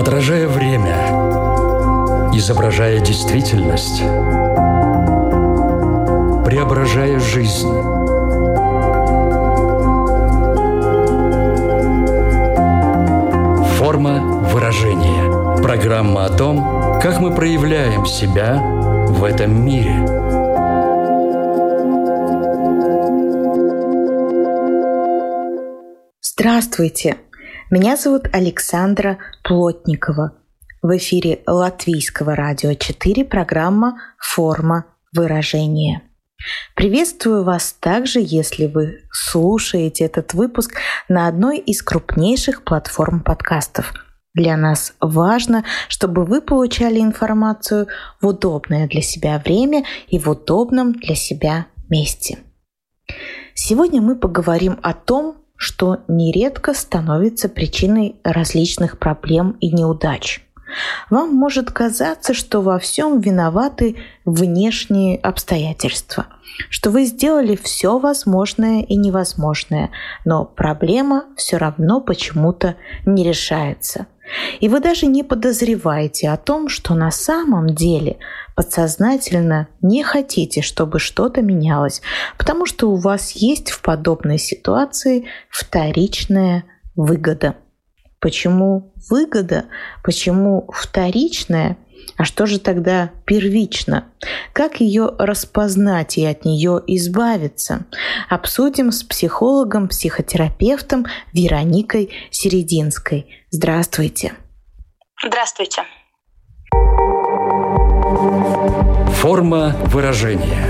Отражая время, изображая действительность, преображая жизнь. Форма выражения. Программа о том, как мы проявляем себя в этом мире. Здравствуйте! Меня зовут Александра Плотникова. В эфире Латвийского радио 4 программа «Форма выражения». Приветствую вас также, если вы слушаете этот выпуск на одной из крупнейших платформ подкастов. Для нас важно, чтобы вы получали информацию в удобное для себя время и в удобном для себя месте. Сегодня мы поговорим о том, что нередко становится причиной различных проблем и неудач – вам может казаться, что во всем виноваты внешние обстоятельства, что вы сделали все возможное и невозможное, но проблема все равно почему-то не решается. И вы даже не подозреваете о том, что на самом деле подсознательно не хотите, чтобы что-то менялось, потому что у вас есть в подобной ситуации вторичная выгода. Почему выгода? Почему вторичная? А что же тогда первично? Как ее распознать и от нее избавиться? Обсудим с психологом, психотерапевтом Вероникой Серединской. Здравствуйте. Здравствуйте. Форма выражения –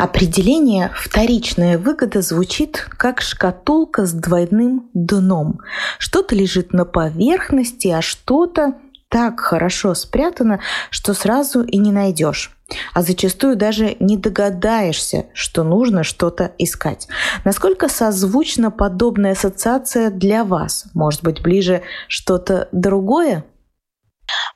Определение «вторичная выгода» звучит как шкатулка с двойным дном. Что-то лежит на поверхности, а что-то так хорошо спрятано, что сразу и не найдешь. А зачастую даже не догадаешься, что нужно что-то искать. Насколько созвучна подобная ассоциация для вас? Может быть, ближе что-то другое?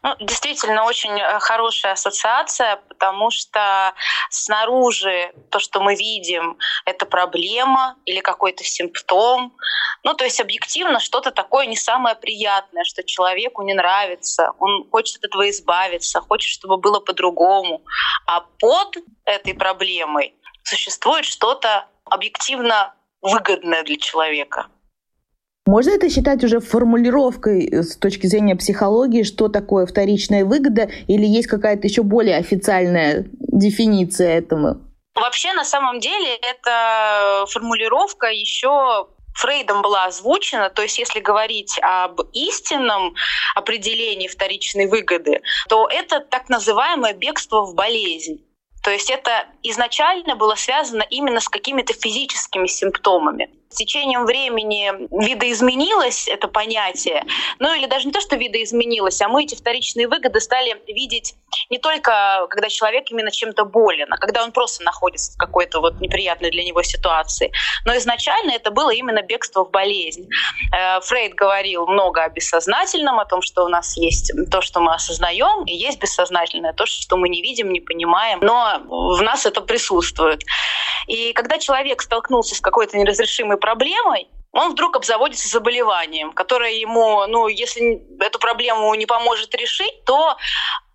Ну, действительно, очень э, хорошая ассоциация, потому что снаружи то, что мы видим, это проблема или какой-то симптом. Ну, то есть объективно что-то такое не самое приятное, что человеку не нравится, он хочет от этого избавиться, хочет, чтобы было по-другому. А под этой проблемой существует что-то объективно выгодное для человека. Можно это считать уже формулировкой э, с точки зрения психологии, что такое вторичная выгода, или есть какая-то еще более официальная дефиниция этому? Вообще, на самом деле, эта формулировка еще Фрейдом была озвучена, то есть если говорить об истинном определении вторичной выгоды, то это так называемое бегство в болезнь. То есть это изначально было связано именно с какими-то физическими симптомами с течением времени видоизменилось это понятие, ну или даже не то, что видоизменилось, а мы эти вторичные выгоды стали видеть не только, когда человек именно чем-то болен, а когда он просто находится в какой-то вот неприятной для него ситуации. Но изначально это было именно бегство в болезнь. Э, Фрейд говорил много о бессознательном, о том, что у нас есть то, что мы осознаем, и есть бессознательное, то, что мы не видим, не понимаем, но в нас это присутствует. И когда человек столкнулся с какой-то неразрешимой проблемой, он вдруг обзаводится заболеванием, которое ему, ну, если эту проблему не поможет решить, то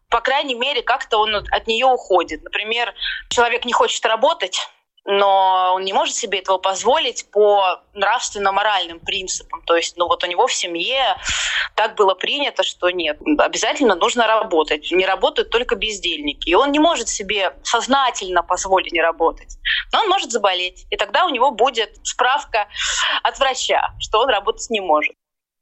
по крайней мере, как-то он от нее уходит. Например, человек не хочет работать, но он не может себе этого позволить по нравственно-моральным принципам. То есть, ну вот у него в семье так было принято, что нет, обязательно нужно работать. Не работают только бездельники. И он не может себе сознательно позволить не работать. Но он может заболеть. И тогда у него будет справка от врача, что он работать не может.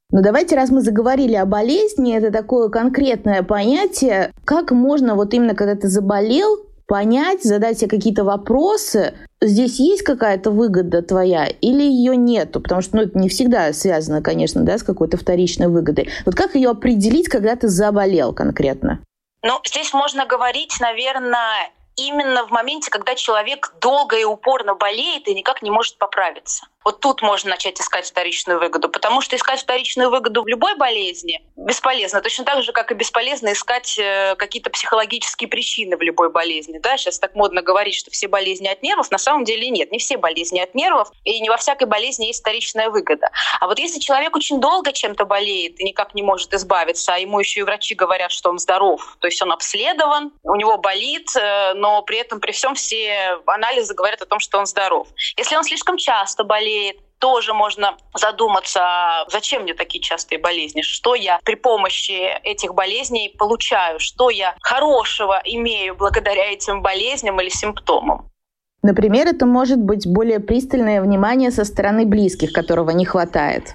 Но давайте, раз мы заговорили о болезни, это такое конкретное понятие, как можно вот именно, когда ты заболел, понять, задать себе какие-то вопросы, здесь есть какая-то выгода твоя или ее нету? Потому что ну, это не всегда связано, конечно, да, с какой-то вторичной выгодой. Вот как ее определить, когда ты заболел конкретно? Ну, здесь можно говорить, наверное, именно в моменте, когда человек долго и упорно болеет и никак не может поправиться. Вот тут можно начать искать вторичную выгоду, потому что искать вторичную выгоду в любой болезни бесполезно. Точно так же, как и бесполезно искать э, какие-то психологические причины в любой болезни. Да? Сейчас так модно говорить, что все болезни от нервов. На самом деле нет. Не все болезни от нервов, и не во всякой болезни есть вторичная выгода. А вот если человек очень долго чем-то болеет и никак не может избавиться, а ему еще и врачи говорят, что он здоров, то есть он обследован, у него болит, э, но при этом при всем все анализы говорят о том, что он здоров. Если он слишком часто болеет, тоже можно задуматься, зачем мне такие частые болезни, что я при помощи этих болезней получаю, что я хорошего имею благодаря этим болезням или симптомам. Например, это может быть более пристальное внимание со стороны близких, которого не хватает.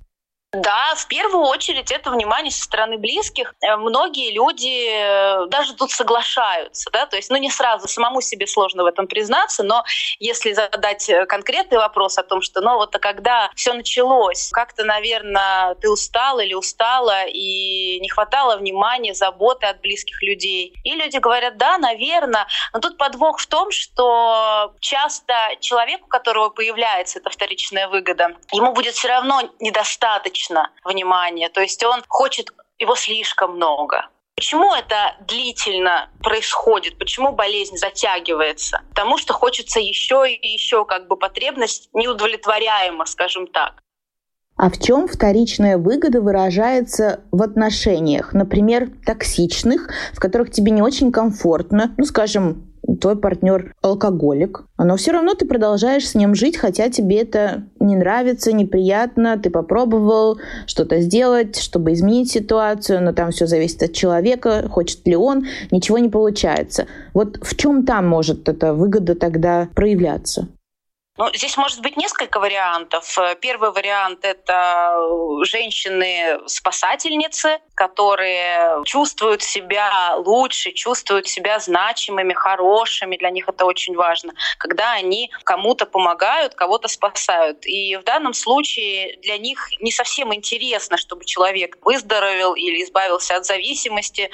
Да, в первую очередь это внимание со стороны близких. Э, многие люди э, даже тут соглашаются, да, то есть, ну, не сразу, самому себе сложно в этом признаться, но если задать э, конкретный вопрос о том, что, ну, вот а когда все началось, как-то, наверное, ты устал или устала и не хватало внимания, заботы от близких людей. И люди говорят, да, наверное, но тут подвох в том, что часто человеку, у которого появляется эта вторичная выгода, ему будет все равно недостаточно недостаточно внимания, то есть он хочет его слишком много. Почему это длительно происходит? Почему болезнь затягивается? Потому что хочется еще и еще, как бы потребность неудовлетворяема, скажем так. А в чем вторичная выгода выражается в отношениях, например, токсичных, в которых тебе не очень комфортно, ну, скажем, твой партнер алкоголик, но все равно ты продолжаешь с ним жить, хотя тебе это не нравится, неприятно, ты попробовал что-то сделать, чтобы изменить ситуацию, но там все зависит от человека, хочет ли он, ничего не получается. Вот в чем там может эта выгода тогда проявляться? Ну, здесь может быть несколько вариантов. Первый вариант — это женщины-спасательницы, которые чувствуют себя лучше, чувствуют себя значимыми, хорошими. Для них это очень важно, когда они кому-то помогают, кого-то спасают. И в данном случае для них не совсем интересно, чтобы человек выздоровел или избавился от зависимости,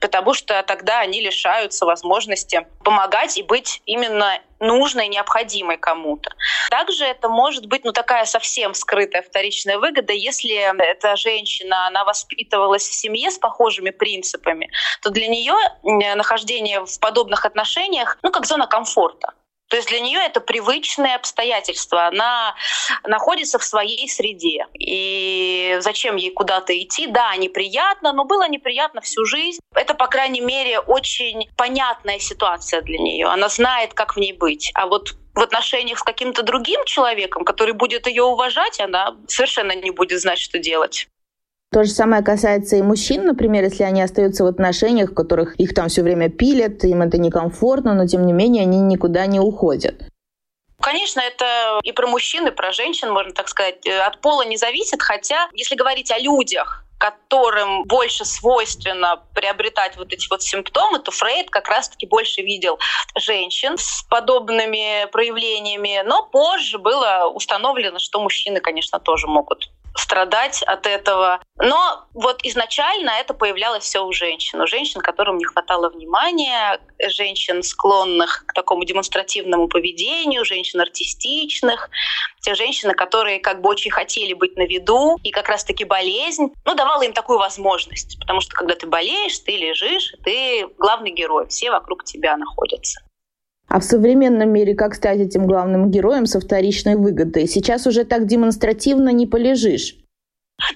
потому что тогда они лишаются возможности помогать и быть именно нужной, необходимой кому-то. Также это может быть ну, такая совсем скрытая вторичная выгода, если эта женщина, она воспитывалась в семье с похожими принципами, то для нее нахождение в подобных отношениях, ну, как зона комфорта. То есть для нее это привычные обстоятельства. Она находится в своей среде. И зачем ей куда-то идти? Да, неприятно, но было неприятно всю жизнь. Это, по крайней мере, очень понятная ситуация для нее. Она знает, как в ней быть. А вот в отношениях с каким-то другим человеком, который будет ее уважать, она совершенно не будет знать, что делать. То же самое касается и мужчин, например, если они остаются в отношениях, в которых их там все время пилят, им это некомфортно, но тем не менее они никуда не уходят. Конечно, это и про мужчин, и про женщин, можно так сказать, э, от пола не зависит, хотя, если говорить о людях, которым больше свойственно приобретать вот эти вот симптомы, то Фрейд как раз-таки больше видел женщин с подобными проявлениями, но позже было установлено, что мужчины, конечно, тоже могут страдать от этого. Но вот изначально это появлялось все у женщин. У женщин, которым не хватало внимания, женщин, склонных к такому демонстративному поведению, женщин артистичных, те женщины, которые как бы очень хотели быть на виду, и как раз-таки болезнь, ну, давала им такую возможность. Потому что когда ты болеешь, ты лежишь, ты главный герой, все вокруг тебя находятся. А в современном мире как стать этим главным героем со вторичной выгодой? Сейчас уже так демонстративно не полежишь.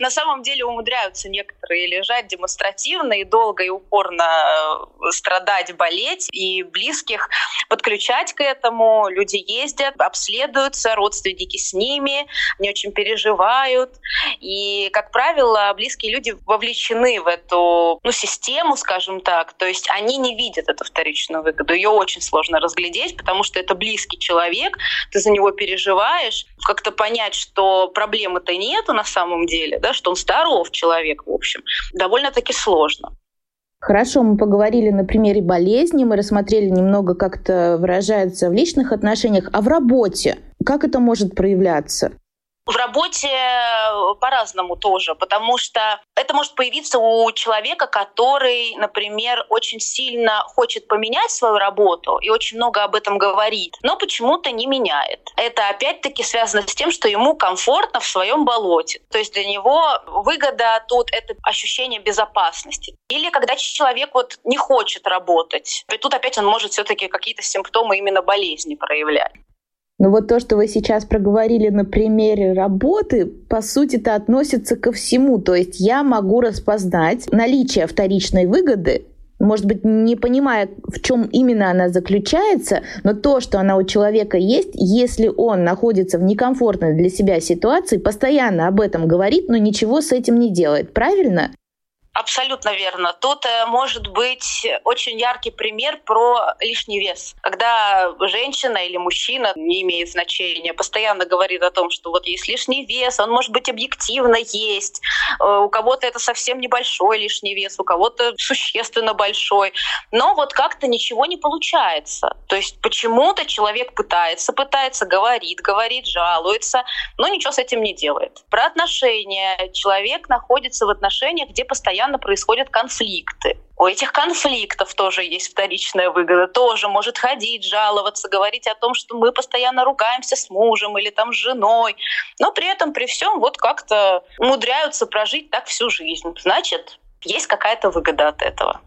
На самом деле умудряются некоторые лежать демонстративно и долго и упорно э, страдать, болеть, и близких подключать к этому. Люди ездят, обследуются, родственники с ними, они очень переживают. И, как правило, близкие люди вовлечены в эту ну, систему, скажем так. То есть они не видят эту вторичную выгоду. Ее очень сложно разглядеть, потому что это близкий человек, ты за него переживаешь. Как-то понять, что проблемы-то нету на самом деле, деле, да, что он здоров человек, в общем, довольно-таки сложно. Хорошо, мы поговорили на примере болезни, мы рассмотрели немного, как это выражается в личных отношениях, а в работе как это может проявляться? В работе э, по-разному тоже, потому что это может появиться у человека, который, например, очень сильно хочет поменять свою работу и очень много об этом говорит, но почему-то не меняет. Это опять-таки связано с тем, что ему комфортно в своем болоте. То есть для него выгода тут — это ощущение безопасности. Или когда человек вот не хочет работать, и тут опять он может все-таки какие-то симптомы именно болезни проявлять. Но вот то, что вы сейчас проговорили на примере работы, по сути это относится ко всему. То есть я могу распознать наличие вторичной выгоды, может быть, не понимая, в чем именно она заключается, но то, что она у человека есть, если он находится в некомфортной для себя ситуации, постоянно об этом говорит, но ничего с этим не делает. Правильно? Абсолютно верно. Тут э, может быть очень яркий пример про лишний вес. Когда женщина или мужчина, не имеет значения, постоянно говорит о том, что вот есть лишний вес, он может быть объективно есть. Э, у кого-то это совсем небольшой лишний вес, у кого-то существенно большой. Но вот как-то ничего не получается. То есть почему-то человек пытается, пытается, говорит, говорит, жалуется, но ничего с этим не делает. Про отношения. Человек находится в отношениях, где постоянно постоянно происходят конфликты. У этих конфликтов тоже есть вторичная выгода. Тоже может ходить, жаловаться, говорить о том, что мы постоянно ругаемся с мужем или там с женой. Но при этом, при всем, вот как-то умудряются прожить так всю жизнь. Значит, есть какая-то выгода от этого.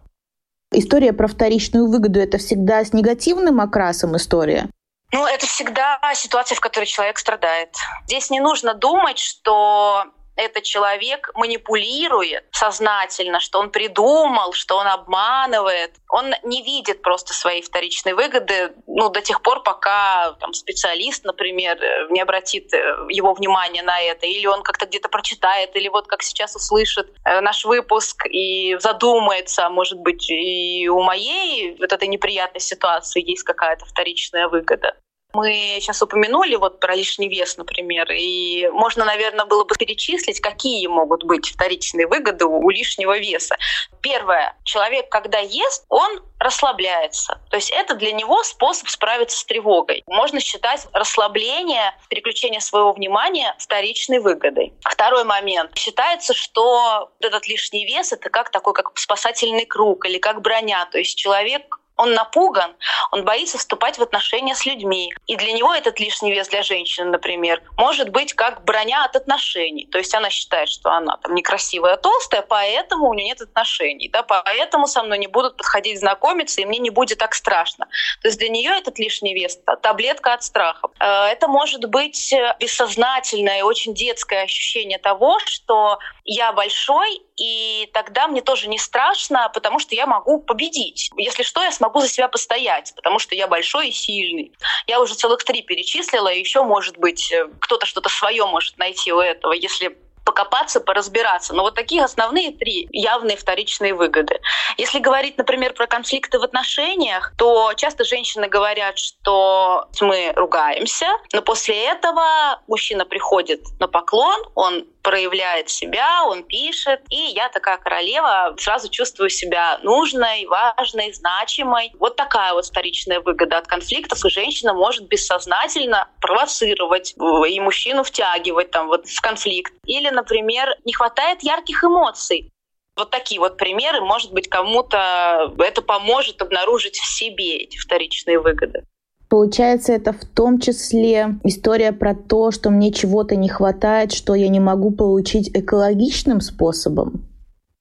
История про вторичную выгоду — это всегда с негативным окрасом история? Ну, это всегда ситуация, в которой человек страдает. Здесь не нужно думать, что этот человек манипулирует сознательно, что он придумал, что он обманывает. Он не видит просто своей вторичной выгоды ну, до тех пор, пока там, специалист, например, не обратит э, его внимание на это, или он как-то где-то прочитает, или вот как сейчас услышит э, наш выпуск и задумается, может быть, и у моей вот этой неприятной ситуации есть какая-то вторичная выгода. Мы сейчас упомянули вот про лишний вес, например, и можно, наверное, было бы перечислить, какие могут быть вторичные выгоды у лишнего веса. Первое. Человек, когда ест, он расслабляется. То есть это для него способ справиться с тревогой. Можно считать расслабление, переключение своего внимания вторичной выгодой. Второй момент. Считается, что этот лишний вес — это как такой как спасательный круг или как броня. То есть человек он напуган, он боится вступать в отношения с людьми. И для него этот лишний вес для женщины, например, может быть как броня от отношений. То есть она считает, что она там некрасивая, толстая, поэтому у нее нет отношений. Да, поэтому со мной не будут подходить знакомиться, и мне не будет так страшно. То есть для нее этот лишний вес — таблетка от страха. Э, это может быть бессознательное и очень детское ощущение того, что я большой, и тогда мне тоже не страшно, потому что я могу победить. Если что, я смогу за себя постоять, потому что я большой и сильный. Я уже целых три перечислила, и еще, может быть, э, кто-то что-то свое может найти у этого, если покопаться, поразбираться. Но вот такие основные три явные вторичные выгоды. Если говорить, например, про конфликты в отношениях, то часто женщины говорят, что мы ругаемся, но после этого мужчина приходит на поклон, он проявляет себя, он пишет, и я такая королева сразу чувствую себя нужной, важной, значимой. Вот такая вот вторичная выгода от конфликтов, и женщина может бессознательно провоцировать и мужчину втягивать там вот в конфликт. Или, например, не хватает ярких эмоций. Вот такие вот примеры, может быть, кому-то это поможет обнаружить в себе эти вторичные выгоды. Получается, это в том числе история про то, что мне чего-то не хватает, что я не могу получить экологичным способом.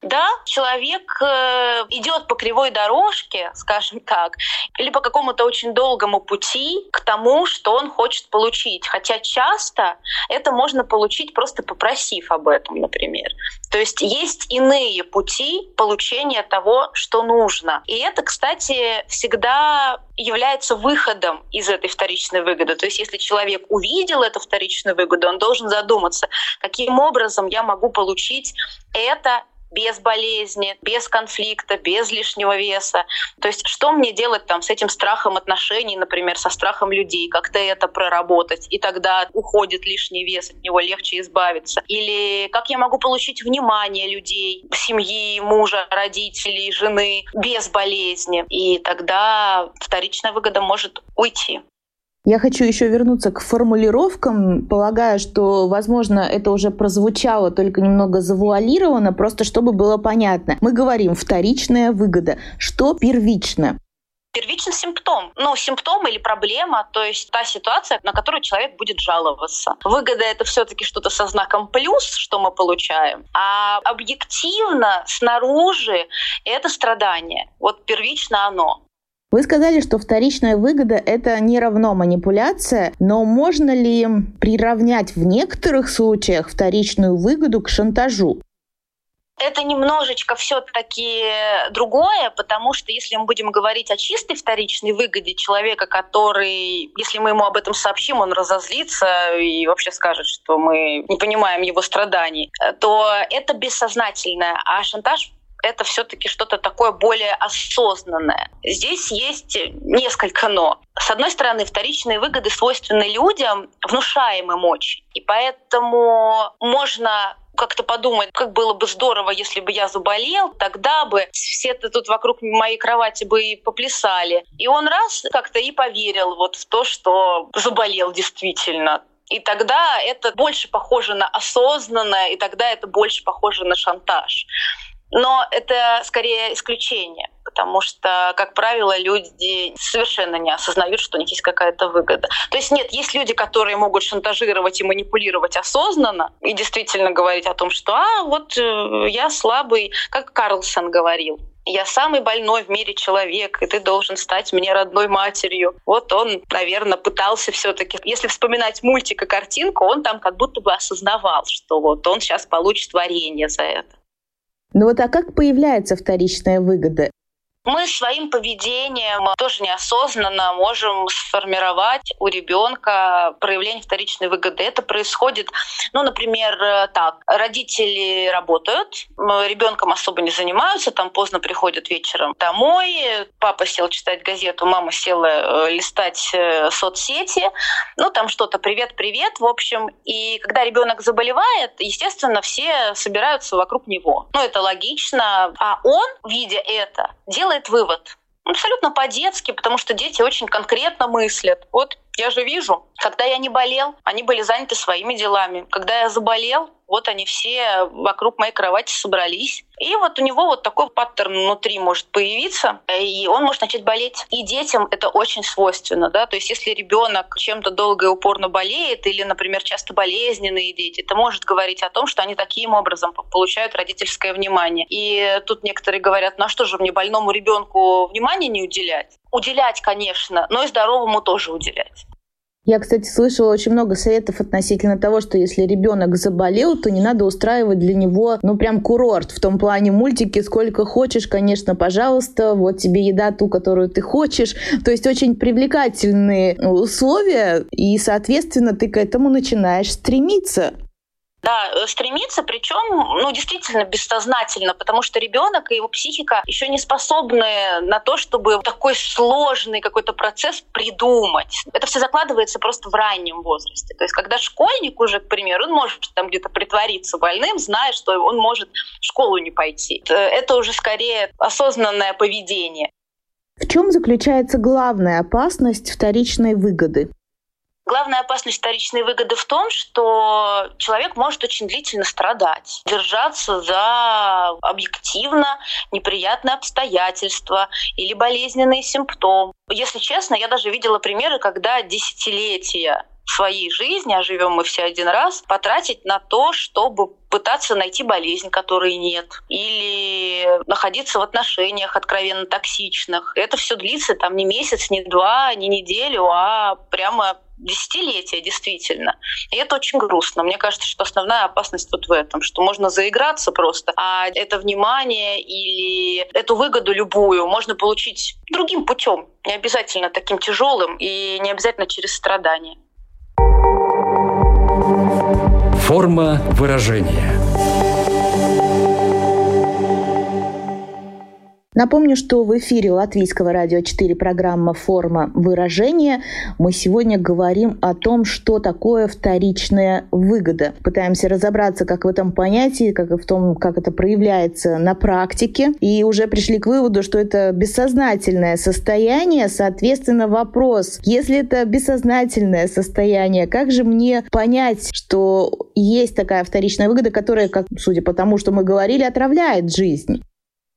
Да, человек э, идет по кривой дорожке, скажем так, или по какому-то очень долгому пути к тому, что он хочет получить. Хотя часто это можно получить просто попросив об этом, например. То есть есть иные пути получения того, что нужно. И это, кстати, всегда является выходом из этой вторичной выгоды. То есть если человек увидел эту вторичную выгоду, он должен задуматься, каким образом я могу получить это без болезни, без конфликта, без лишнего веса. То есть что мне делать там с этим страхом отношений, например, со страхом людей, как-то это проработать, и тогда уходит лишний вес, от него легче избавиться. Или как я могу получить внимание людей, семьи, мужа, родителей, жены без болезни, и тогда вторичная выгода может уйти. Я хочу еще вернуться к формулировкам. Полагаю, что, возможно, это уже прозвучало, только немного завуалировано, просто чтобы было понятно. Мы говорим вторичная выгода. Что первично? первичный симптом. Ну, симптом или проблема, то есть та ситуация, на которую человек будет жаловаться. Выгода — это все таки что-то со знаком плюс, что мы получаем. А объективно, снаружи, это страдание. Вот первично оно. Вы сказали, что вторичная выгода – это не равно манипуляция, но можно ли приравнять в некоторых случаях вторичную выгоду к шантажу? Это немножечко все-таки другое, потому что если мы будем говорить о чистой вторичной выгоде человека, который, если мы ему об этом сообщим, он разозлится и вообще скажет, что мы не понимаем его страданий, то это бессознательное. А шантаж это все-таки что-то такое более осознанное. Здесь есть несколько «но». С одной стороны, вторичные выгоды свойственны людям, внушаемым очень. И поэтому можно как-то подумать, как было бы здорово, если бы я заболел, тогда бы все тут вокруг моей кровати бы и поплясали. И он раз как-то и поверил вот в то, что заболел действительно. И тогда это больше похоже на осознанное, и тогда это больше похоже на шантаж. Но это скорее исключение, потому что, как правило, люди совершенно не осознают, что у них есть какая-то выгода. То есть нет, есть люди, которые могут шантажировать и манипулировать осознанно и действительно говорить о том, что «а, вот э, я слабый», как Карлсон говорил я самый больной в мире человек, и ты должен стать мне родной матерью. Вот он, наверное, пытался все-таки, если вспоминать мультик и картинку, он там как будто бы осознавал, что вот он сейчас получит варенье за это. Ну вот а как появляется вторичная выгода? Мы своим поведением тоже неосознанно можем сформировать у ребенка проявление вторичной выгоды. Это происходит, ну, например, так. Родители работают, ребенком особо не занимаются, там поздно приходят вечером домой, папа сел читать газету, мама села э, листать э, соцсети, ну, там что-то «привет-привет», в общем. И когда ребенок заболевает, естественно, все собираются вокруг него. Ну, это логично. А он, видя это, делает делает вывод. Абсолютно по-детски, потому что дети очень конкретно мыслят. Вот я же вижу, когда я не болел, они были заняты своими делами. Когда я заболел, вот они все вокруг моей кровати собрались. И вот у него вот такой паттерн внутри может появиться, и он может начать болеть. И детям это очень свойственно, да, то есть если ребенок чем-то долго и упорно болеет, или, например, часто болезненные дети, это может говорить о том, что они таким образом получают родительское внимание. И тут некоторые говорят, ну а что же мне больному ребенку внимание не уделять? Уделять, конечно, но и здоровому тоже уделять. Я, кстати, слышала очень много советов относительно того, что если ребенок заболел, то не надо устраивать для него, ну, прям курорт. В том плане мультики сколько хочешь, конечно, пожалуйста, вот тебе еда ту, которую ты хочешь. То есть очень привлекательные условия, и, соответственно, ты к этому начинаешь стремиться. Да, э, стремиться, причем, ну, действительно бессознательно, потому что ребенок и его психика еще не способны на то, чтобы такой сложный какой-то процесс придумать. Это все закладывается просто в раннем возрасте. То есть, когда школьник уже, к примеру, он может там где-то притвориться больным, зная, что он может в школу не пойти. Э, это уже скорее осознанное поведение. В чем заключается главная опасность вторичной выгоды? Главная опасность вторичной выгоды в том, что человек может очень длительно страдать, держаться за объективно неприятные обстоятельства или болезненные симптомы. Если честно, я даже видела примеры, когда десятилетия своей жизни, а живем мы все один раз, потратить на то, чтобы пытаться найти болезнь, которой нет, или находиться в отношениях откровенно токсичных. Это все длится там не месяц, не два, не неделю, а прямо десятилетия, действительно. И это очень грустно. Мне кажется, что основная опасность вот в этом, что можно заиграться просто, а это внимание или эту выгоду любую можно получить другим путем, не обязательно таким тяжелым и не обязательно через страдания. Форма выражения – Напомню, что в эфире Латвийского радио 4 программа «Форма выражения». Мы сегодня говорим о том, что такое вторичная выгода. Пытаемся разобраться, как в этом понятии, как и в том, как это проявляется на практике. И уже пришли к выводу, что это бессознательное состояние. Соответственно, вопрос, если это бессознательное состояние, как же мне понять, что есть такая вторичная выгода, которая, как, судя по тому, что мы говорили, отравляет жизнь?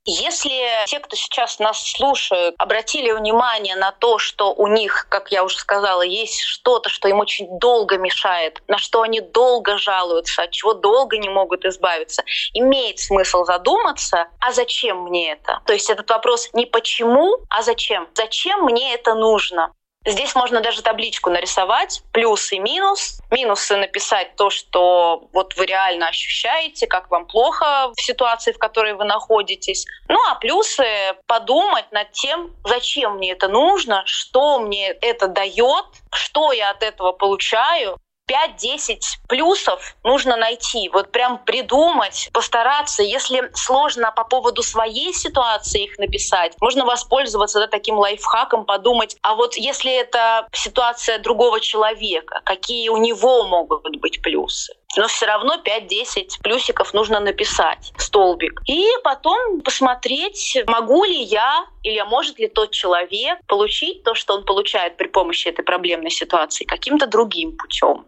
Если те, кто сейчас нас слушают, обратили внимание на то, что у них, как я уже сказала, есть что-то, что им очень долго мешает, на что они долго жалуются, от чего долго не могут избавиться, имеет смысл задуматься, а зачем мне это? То есть этот вопрос не почему, а зачем? Зачем мне это нужно? Здесь можно даже табличку нарисовать, плюс и минус. Минусы написать то, что вот вы реально ощущаете, как вам плохо в ситуации, в которой вы находитесь. Ну а плюсы подумать над тем, зачем мне это нужно, что мне это дает, что я от этого получаю, 5-10 плюсов нужно найти, вот прям придумать, постараться. Если сложно по поводу своей ситуации их написать, можно воспользоваться да, таким лайфхаком, подумать, а вот если это ситуация другого человека, какие у него могут быть плюсы но все равно 5-10 плюсиков нужно написать, столбик. И потом посмотреть, могу ли я или может ли тот человек получить то, что он получает при помощи этой проблемной ситуации, каким-то другим путем.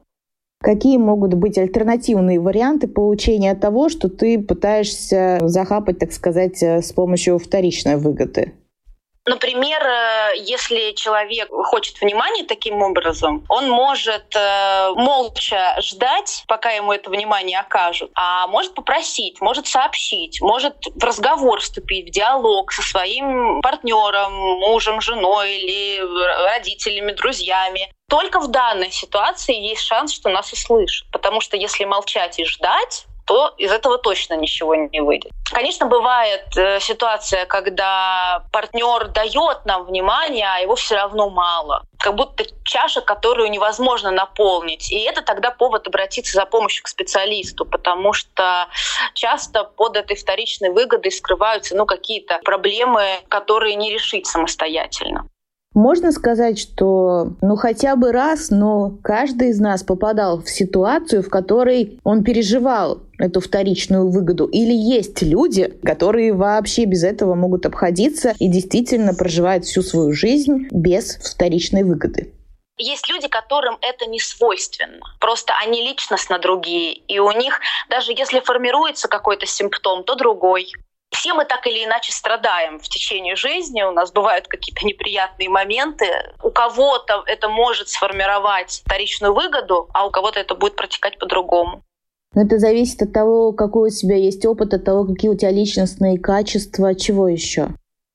Какие могут быть альтернативные варианты получения того, что ты пытаешься захапать, так сказать, э, с помощью вторичной выгоды? Например, э, если человек хочет внимания таким образом, он может э, молча ждать, пока ему это внимание окажут, а может попросить, может сообщить, может в разговор вступить, в диалог со своим партнером, мужем, женой или родителями, друзьями только в данной ситуации есть шанс, что нас услышат. Потому что если молчать и ждать, то из этого точно ничего не выйдет. Конечно, бывает э, ситуация, когда партнер дает нам внимание, а его все равно мало. Как будто чаша, которую невозможно наполнить. И это тогда повод обратиться за помощью к специалисту, потому что часто под этой вторичной выгодой скрываются ну, какие-то проблемы, которые не решить самостоятельно. Можно сказать, что ну хотя бы раз, но каждый из нас попадал в ситуацию, в которой он переживал эту вторичную выгоду? Или есть люди, которые вообще без этого могут обходиться и действительно проживают всю свою жизнь без вторичной выгоды? Есть люди, которым это не свойственно. Просто они личностно другие. И у них, даже если формируется какой-то симптом, то другой. Все мы так или иначе страдаем в течение жизни, у нас бывают какие-то неприятные моменты. У кого-то это может сформировать вторичную выгоду, а у кого-то это будет протекать по-другому. Но это зависит от того, какой у тебя есть опыт, от того, какие у тебя личностные качества, чего еще.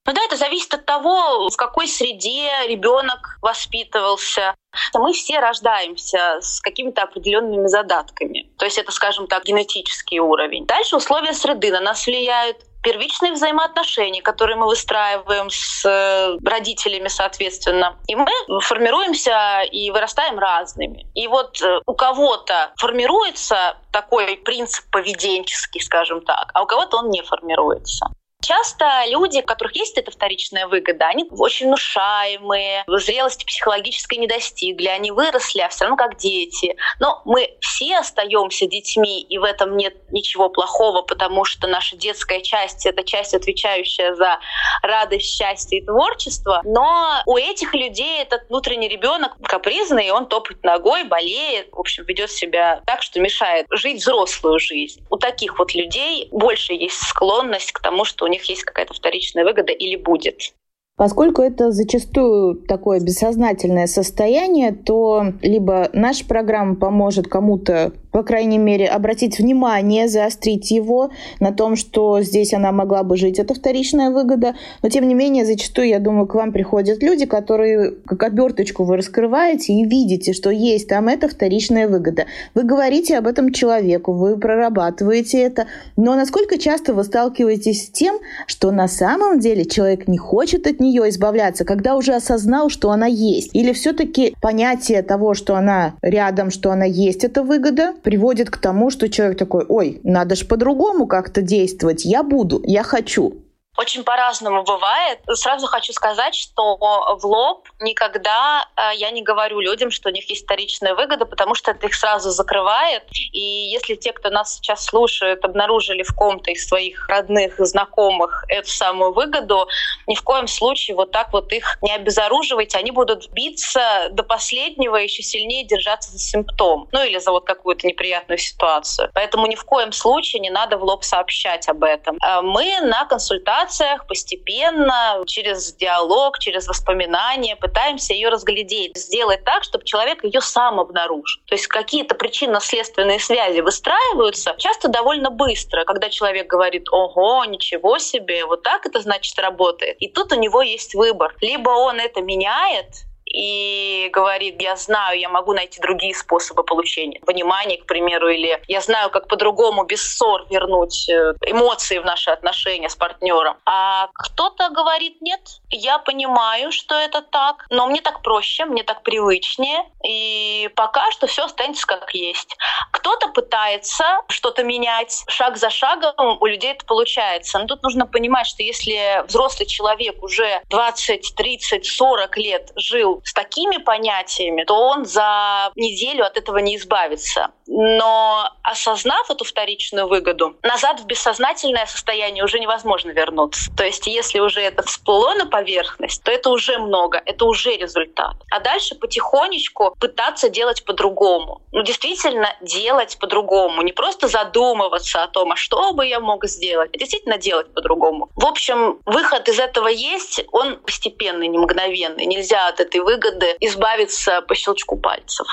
Ну да, это зависит от того, в какой среде ребенок воспитывался. Мы все рождаемся с какими-то определенными задатками. То есть это, скажем так, генетический уровень. Дальше условия среды на нас влияют первичные взаимоотношения, которые мы выстраиваем с э, родителями, соответственно. И мы формируемся и вырастаем разными. И вот э, у кого-то формируется такой принцип поведенческий, скажем так, а у кого-то он не формируется. Часто люди, у которых есть эта вторичная выгода, они очень внушаемые, зрелости психологической не достигли, они выросли, а все равно как дети. Но мы все остаемся детьми, и в этом нет ничего плохого, потому что наша детская часть — это часть, отвечающая за радость, счастье и творчество. Но у этих людей этот внутренний ребенок капризный, он топает ногой, болеет, в общем, ведет себя так, что мешает жить взрослую жизнь. У таких вот людей больше есть склонность к тому, что у них есть какая-то вторичная выгода или будет. Поскольку это зачастую такое бессознательное состояние, то либо наша программа поможет кому-то по крайней мере, обратить внимание, заострить его на том, что здесь она могла бы жить, это вторичная выгода. Но, тем не менее, зачастую, я думаю, к вам приходят люди, которые, как оберточку вы раскрываете и видите, что есть там эта вторичная выгода. Вы говорите об этом человеку, вы прорабатываете это. Но насколько часто вы сталкиваетесь с тем, что на самом деле человек не хочет от нее избавляться, когда уже осознал, что она есть? Или все-таки понятие того, что она рядом, что она есть, это выгода, приводит к тому, что человек такой, ой, надо же по-другому как-то действовать, я буду, я хочу. Очень по-разному бывает. Сразу хочу сказать, что в лоб никогда э, я не говорю людям, что у них есть вторичная выгода, потому что это их сразу закрывает. И если те, кто нас сейчас слушает, обнаружили в ком-то из своих родных знакомых эту самую выгоду, ни в коем случае вот так вот их не обезоруживайте. Они будут биться до последнего, еще сильнее держаться за симптом. Ну или за вот какую-то неприятную ситуацию. Поэтому ни в коем случае не надо в лоб сообщать об этом. Э, мы на консультации консультациях постепенно, через диалог, через воспоминания пытаемся ее разглядеть, сделать так, чтобы человек ее сам обнаружил. То есть какие-то причинно-следственные связи выстраиваются часто довольно быстро, когда человек говорит, ого, ничего себе, вот так это значит работает. И тут у него есть выбор. Либо он это меняет, и говорит, я знаю, я могу найти другие способы получения понимания, к примеру, или я знаю, как по-другому без ссор вернуть э, эмоции в наши отношения с партнером. А кто-то говорит, нет, я понимаю, что это так, но мне так проще, мне так привычнее, и пока что все останется как есть. Кто-то пытается что-то менять шаг за шагом, у людей это получается. Но тут нужно понимать, что если взрослый человек уже 20, 30, 40 лет жил с такими понятиями, то он за неделю от этого не избавится. Но осознав эту вторичную выгоду, назад в бессознательное состояние уже невозможно вернуться. То есть если уже это всплыло на поверхность, то это уже много, это уже результат. А дальше потихонечку пытаться делать по-другому. Ну, действительно делать по-другому. Не просто задумываться о том, а что бы я мог сделать, а действительно делать по-другому. В общем, выход из этого есть, он постепенный, не мгновенный. Нельзя от этой выгоды избавиться по щелчку пальцев.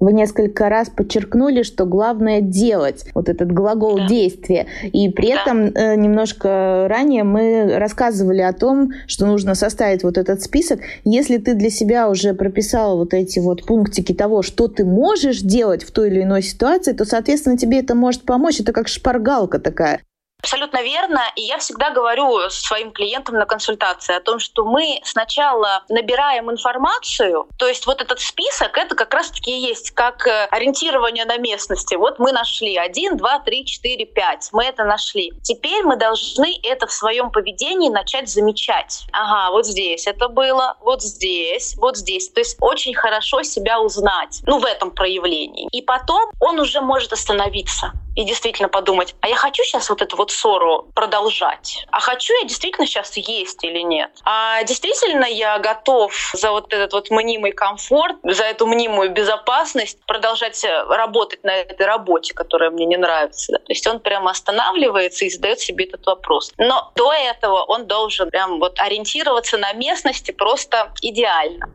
Вы несколько раз подчеркнули, что главное делать, вот этот глагол да. действия. И при да. этом э, немножко ранее мы рассказывали о том, что нужно составить вот этот список. Если ты для себя уже прописал вот эти вот пунктики того, что ты можешь делать в той или иной ситуации, то, соответственно, тебе это может помочь. Это как шпаргалка такая. Абсолютно верно. И я всегда говорю своим клиентам на консультации о том, что мы сначала набираем информацию, то есть вот этот список, это как раз-таки есть как э, ориентирование на местности. Вот мы нашли один, два, три, четыре, пять. Мы это нашли. Теперь мы должны это в своем поведении начать замечать. Ага, вот здесь это было, вот здесь, вот здесь. То есть очень хорошо себя узнать, ну, в этом проявлении. И потом он уже может остановиться и действительно подумать, а я хочу сейчас вот эту вот ссору продолжать? А хочу я действительно сейчас есть или нет? А действительно я готов за вот этот вот мнимый комфорт, за эту мнимую безопасность продолжать э, работать на этой работе, которая мне не нравится? Да? То есть он прямо останавливается и задает себе этот вопрос. Но до этого он должен прям вот ориентироваться на местности просто идеально.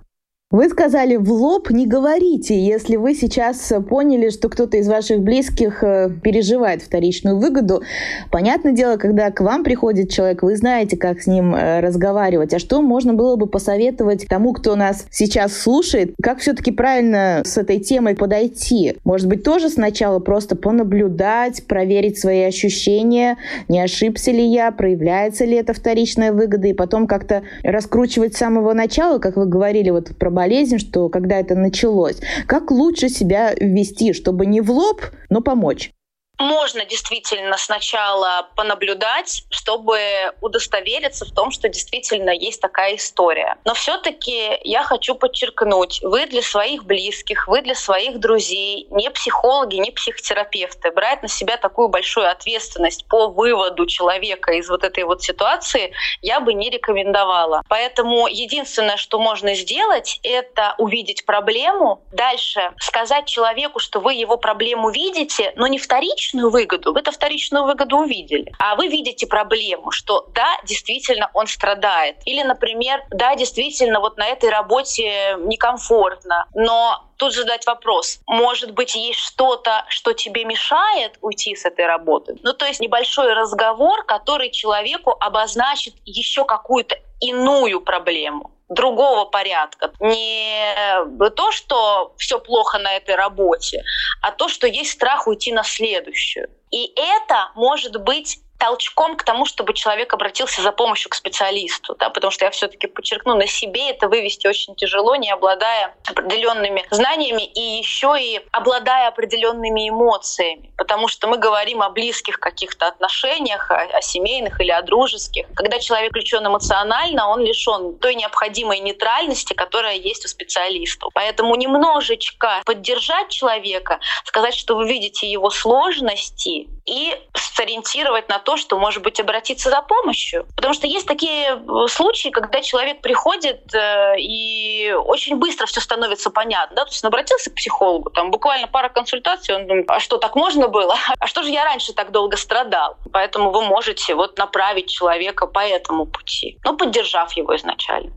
Вы сказали в лоб не говорите, если вы сейчас поняли, что кто-то из ваших близких э, переживает вторичную выгоду. Понятное дело, когда к вам приходит человек, вы знаете, как с ним э, разговаривать. А что можно было бы посоветовать тому, кто нас сейчас слушает, как все-таки правильно с этой темой подойти? Может быть, тоже сначала просто понаблюдать, проверить свои ощущения, не ошибся ли я, проявляется ли эта вторичная выгода, и потом как-то раскручивать с самого начала, как вы говорили вот про болезнь, что когда это началось. Как лучше себя вести, чтобы не в лоб, но помочь? Можно действительно сначала понаблюдать, чтобы удостовериться в том, что действительно есть такая история. Но все-таки я хочу подчеркнуть, вы для своих близких, вы для своих друзей не психологи, не психотерапевты. Брать на себя такую большую ответственность по выводу человека из вот этой вот ситуации я бы не рекомендовала. Поэтому единственное, что можно сделать, это увидеть проблему, дальше сказать человеку, что вы его проблему видите, но не вторично, вторичную выгоду, вы эту вторичную выгоду увидели. А вы видите проблему, что да, действительно он страдает. Или, например, да, действительно вот на этой работе некомфортно, но тут задать вопрос, может быть, есть что-то, что тебе мешает уйти с этой работы? Ну, то есть небольшой разговор, который человеку обозначит еще какую-то иную проблему другого порядка. Не то, что все плохо на этой работе, а то, что есть страх уйти на следующую. И это может быть толчком к тому, чтобы человек обратился за помощью к специалисту, да, потому что я все-таки подчеркну, на себе это вывести очень тяжело, не обладая определенными знаниями и еще и обладая определенными эмоциями, потому что мы говорим о близких каких-то отношениях, о, о семейных или о дружеских. Когда человек включен эмоционально, он лишен той необходимой нейтральности, которая есть у специалистов. Поэтому немножечко поддержать человека, сказать, что вы видите его сложности, и сориентировать на то, что, может быть, обратиться за помощью. Потому что есть такие э, случаи, когда человек приходит, э, и очень быстро все становится понятно. Да? То есть он обратился к психологу, там буквально пара консультаций, он думает, а что, так можно было? А что же я раньше так долго страдал? Поэтому вы можете вот направить человека по этому пути, ну, поддержав его изначально.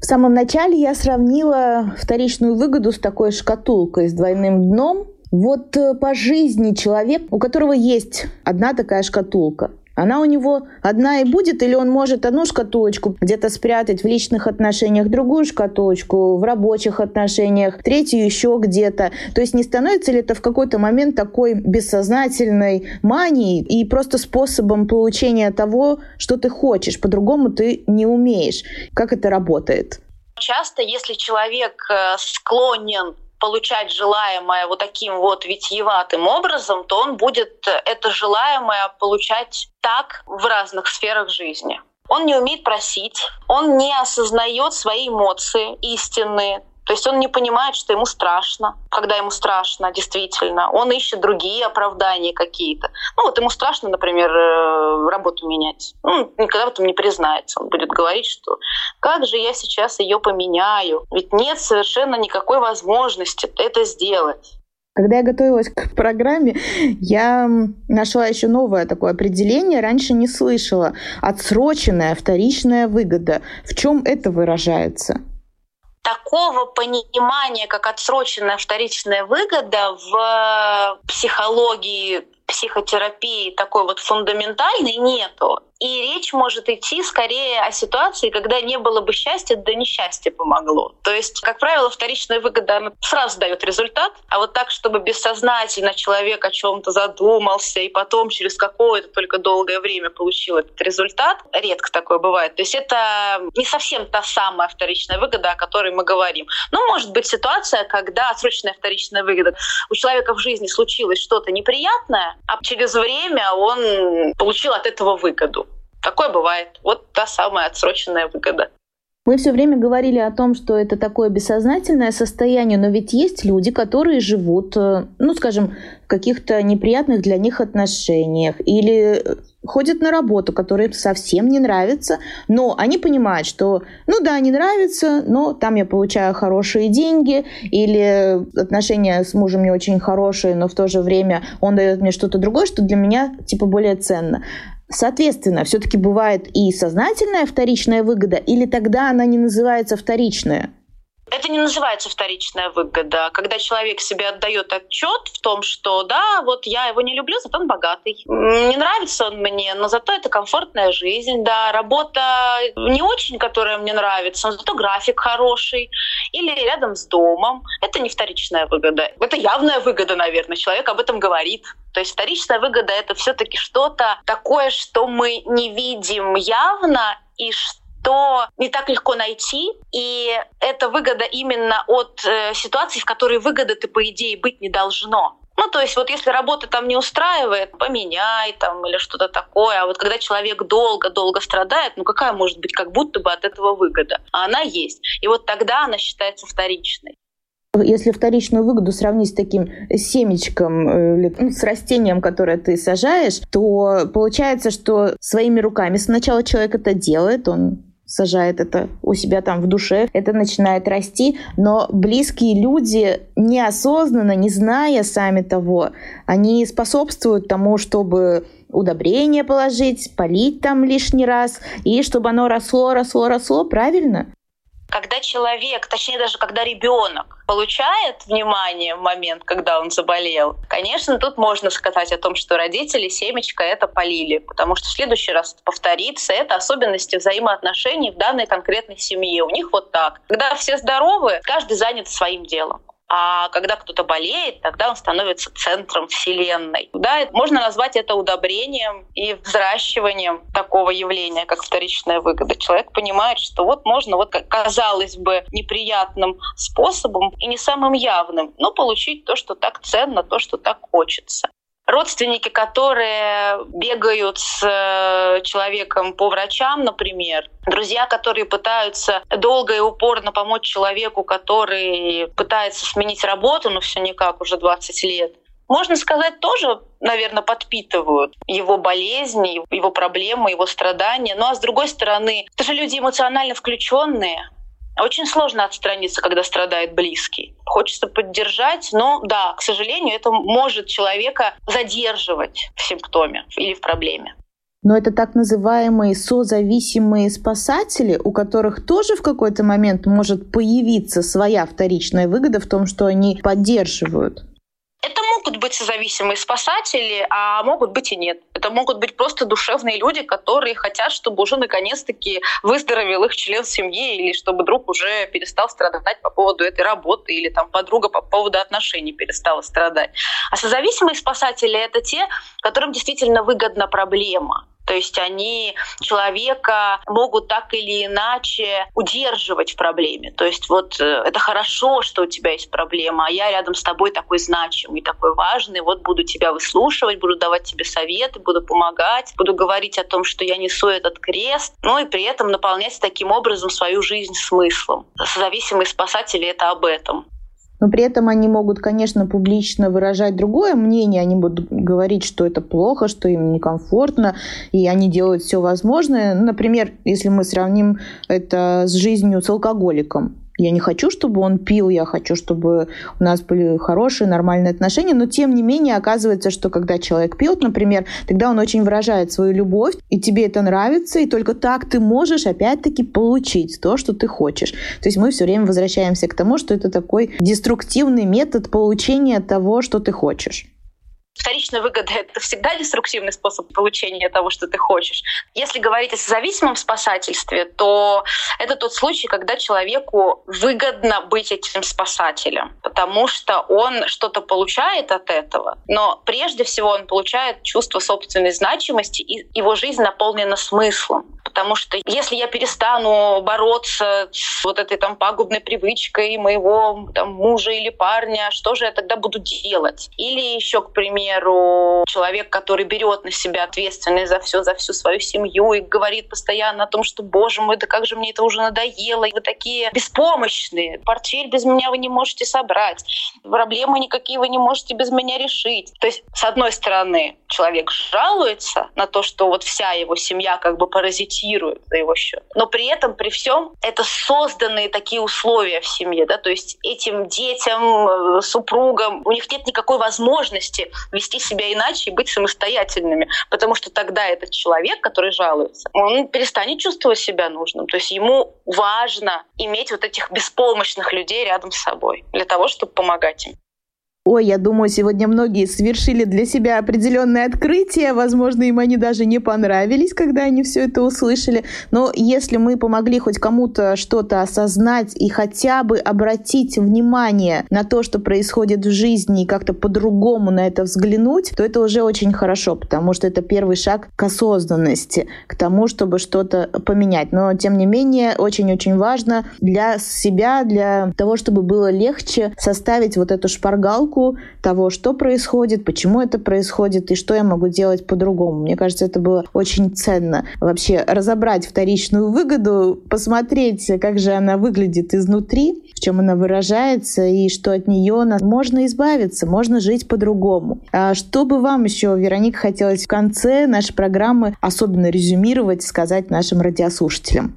В самом начале я сравнила вторичную выгоду с такой шкатулкой с двойным дном, вот э, по жизни человек, у которого есть одна такая шкатулка, она у него одна и будет, или он может одну шкатулочку где-то спрятать в личных отношениях, другую шкатулочку в рабочих отношениях, третью еще где-то. То есть не становится ли это в какой-то момент такой бессознательной манией и просто способом получения того, что ты хочешь, по-другому ты не умеешь. Как это работает? Часто, если человек э, склонен получать желаемое вот таким вот витиеватым образом, то он будет это желаемое получать так в разных сферах жизни. Он не умеет просить, он не осознает свои эмоции истинные, то есть он не понимает, что ему страшно, когда ему страшно, действительно. Он ищет другие оправдания какие-то. Ну вот ему страшно, например, э, работу менять. Ну, никогда в этом не признается. Он будет говорить, что как же я сейчас ее поменяю? Ведь нет совершенно никакой возможности это сделать. Когда я готовилась к программе, я нашла еще новое такое определение, раньше не слышала. Отсроченная вторичная выгода. В чем это выражается? Такого понимания, как отсроченная вторичная выгода в психологии, психотерапии такой вот фундаментальной нету. И речь может идти скорее о ситуации, когда не было бы счастья, да несчастье помогло. То есть, как правило, вторичная выгода она сразу дает результат, а вот так, чтобы бессознательно человек о чем-то задумался и потом через какое-то только долгое время получил этот результат, редко такое бывает. То есть это не совсем та самая вторичная выгода, о которой мы говорим. Но может быть ситуация, когда срочная вторичная выгода. У человека в жизни случилось что-то неприятное, а через время он получил от этого выгоду. Такое бывает. Вот та самая отсроченная выгода. Мы все время говорили о том, что это такое бессознательное состояние, но ведь есть люди, которые живут, э, ну, скажем, в каких-то неприятных для них отношениях или ходят на работу, которая им совсем не нравится, но они понимают, что, ну да, не нравится, но там я получаю хорошие деньги, или отношения с мужем не очень хорошие, но в то же время он дает мне что-то другое, что для меня типа более ценно. Соответственно, все-таки бывает и сознательная вторичная выгода, или тогда она не называется вторичная? Это не называется вторичная выгода, когда человек себе отдает отчет в том, что да, вот я его не люблю, зато он богатый. Не нравится он мне, но зато это комфортная жизнь, да, работа не очень, которая мне нравится, но зато график хороший. Или рядом с домом. Это не вторичная выгода. Это явная выгода, наверное. Человек об этом говорит. То есть вторичная выгода — это все таки что-то такое, что мы не видим явно и что то не так легко найти, и это выгода именно от э, ситуации, в которой выгоды-то, по идее, быть не должно. Ну, то есть вот если работа там не устраивает, поменяй там или что-то такое. А вот когда человек долго-долго страдает, ну какая может быть как будто бы от этого выгода? А она есть. И вот тогда она считается вторичной. Если вторичную выгоду сравнить с таким семечком, э, ну, с растением, которое ты сажаешь, то получается, что своими руками сначала человек это делает, он сажает это у себя там в душе, это начинает расти, но близкие люди неосознанно, не зная сами того, они способствуют тому, чтобы удобрение положить, полить там лишний раз, и чтобы оно росло, росло, росло, правильно? Когда человек, точнее даже когда ребенок получает внимание в момент, когда он заболел, конечно, тут можно сказать о том, что родители семечко это полили, потому что в следующий раз повторится. Это особенности взаимоотношений в данной конкретной семье. У них вот так. Когда все здоровы, каждый занят своим делом. А когда кто-то болеет, тогда он становится центром Вселенной. Да, можно назвать это удобрением и взращиванием такого явления, как вторичная выгода. Человек понимает, что вот можно, вот казалось бы, неприятным способом и не самым явным, но получить то, что так ценно, то, что так хочется родственники, которые бегают с э, человеком по врачам, например, друзья, которые пытаются долго и упорно помочь человеку, который пытается сменить работу, но все никак уже 20 лет, можно сказать, тоже, наверное, подпитывают его болезни, его проблемы, его страдания. Ну а с другой стороны, это же люди эмоционально включенные, очень сложно отстраниться, когда страдает близкий. Хочется поддержать, но да, к сожалению, это может человека задерживать в симптоме или в проблеме. Но это так называемые созависимые спасатели, у которых тоже в какой-то момент может появиться своя вторичная выгода в том, что они поддерживают. Это могут быть зависимые спасатели, а могут быть и нет. Это могут быть просто душевные люди, которые хотят, чтобы уже наконец-таки выздоровел их член семьи, или чтобы друг уже перестал страдать по поводу этой работы, или там подруга по поводу отношений перестала страдать. А созависимые спасатели — это те, которым действительно выгодна проблема. То есть они человека могут так или иначе удерживать в проблеме. То есть вот э, это хорошо, что у тебя есть проблема, а я рядом с тобой такой значимый, такой важный, вот буду тебя выслушивать, буду давать тебе советы, буду помогать, буду говорить о том, что я несу этот крест, ну и при этом наполнять таким образом свою жизнь смыслом. Зависимые спасатели — это об этом но при этом они могут, конечно, публично выражать другое мнение, они будут говорить, что это плохо, что им некомфортно, и они делают все возможное. Например, если мы сравним это с жизнью с алкоголиком. Я не хочу, чтобы он пил, я хочу, чтобы у нас были хорошие, нормальные отношения, но тем не менее оказывается, что когда человек пьет, например, тогда он очень выражает свою любовь, и тебе это нравится, и только так ты можешь опять-таки получить то, что ты хочешь. То есть мы все время возвращаемся к тому, что это такой деструктивный метод получения того, что ты хочешь. Вторичная выгода — это всегда деструктивный способ получения того, что ты хочешь. Если говорить о зависимом спасательстве, то это тот случай, когда человеку выгодно быть этим спасателем, потому что он что-то получает от этого, но прежде всего он получает чувство собственной значимости, и его жизнь наполнена смыслом. Потому что если я перестану бороться с вот этой там пагубной привычкой моего там, мужа или парня, что же я тогда буду делать? Или еще, к примеру, человек, который берет на себя ответственность за все, за всю свою семью и говорит постоянно о том, что, боже мой, да как же мне это уже надоело, и вы такие беспомощные, портфель без меня вы не можете собрать, проблемы никакие вы не можете без меня решить. То есть, с одной стороны, человек жалуется на то, что вот вся его семья как бы паразитирует компенсируют за его счет. Но при этом, при всем, это созданные такие условия в семье, да, то есть этим детям, э, супругам, у них нет никакой возможности вести себя иначе и быть самостоятельными, потому что тогда этот человек, который жалуется, он перестанет чувствовать себя нужным. То есть ему важно иметь вот этих беспомощных людей рядом с собой для того, чтобы помогать им. Ой, я думаю, сегодня многие совершили для себя определенное открытие. Возможно, им они даже не понравились, когда они все это услышали. Но если мы помогли хоть кому-то что-то осознать и хотя бы обратить внимание на то, что происходит в жизни, и как-то по-другому на это взглянуть, то это уже очень хорошо, потому что это первый шаг к осознанности, к тому, чтобы что-то поменять. Но, тем не менее, очень-очень важно для себя, для того, чтобы было легче составить вот эту шпаргалку, оценку того, что происходит, почему это происходит и что я могу делать по-другому. Мне кажется, это было очень ценно. Вообще разобрать вторичную выгоду, посмотреть, как же она выглядит изнутри, в чем она выражается и что от нее можно избавиться, можно жить по-другому. А что бы вам еще, Вероника, хотелось в конце нашей программы особенно резюмировать, сказать нашим радиослушателям?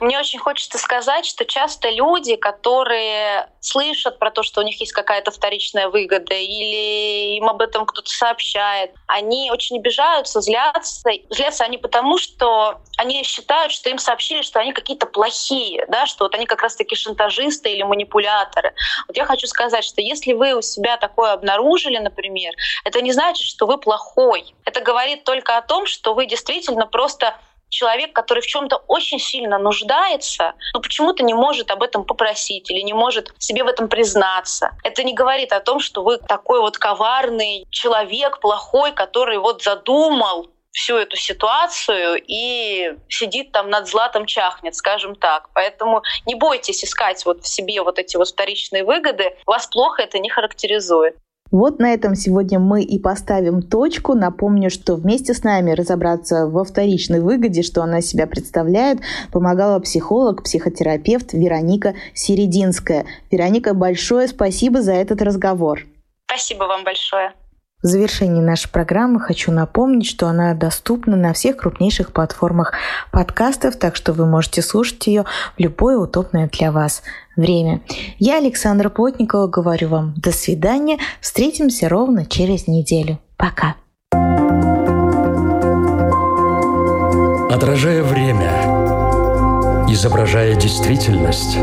Мне очень хочется сказать, что часто люди, которые слышат про то, что у них есть какая-то вторичная выгода, или им об этом кто-то сообщает, они очень обижаются, злятся. Злятся они потому, что они считают, что им сообщили, что они какие-то плохие, да, что вот они как раз-таки шантажисты или манипуляторы. Вот я хочу сказать, что если вы у себя такое обнаружили, например, это не значит, что вы плохой. Это говорит только о том, что вы действительно просто человек, который в чем-то очень сильно нуждается, но почему-то не может об этом попросить или не может себе в этом признаться. Это не говорит о том, что вы такой вот коварный человек, плохой, который вот задумал всю эту ситуацию и сидит там над златом чахнет, скажем так. Поэтому не бойтесь искать вот в себе вот эти вот вторичные выгоды. Вас плохо это не характеризует. Вот на этом сегодня мы и поставим точку. Напомню, что вместе с нами разобраться во вторичной выгоде, что она себя представляет, помогала психолог, психотерапевт Вероника Серединская. Вероника, большое спасибо за этот разговор. Спасибо вам большое. В завершении нашей программы хочу напомнить, что она доступна на всех крупнейших платформах подкастов, так что вы можете слушать ее в любое удобное для вас время. Я, Александра Плотникова, говорю вам до свидания. Встретимся ровно через неделю. Пока. Отражая время, изображая действительность,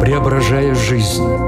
преображая жизнь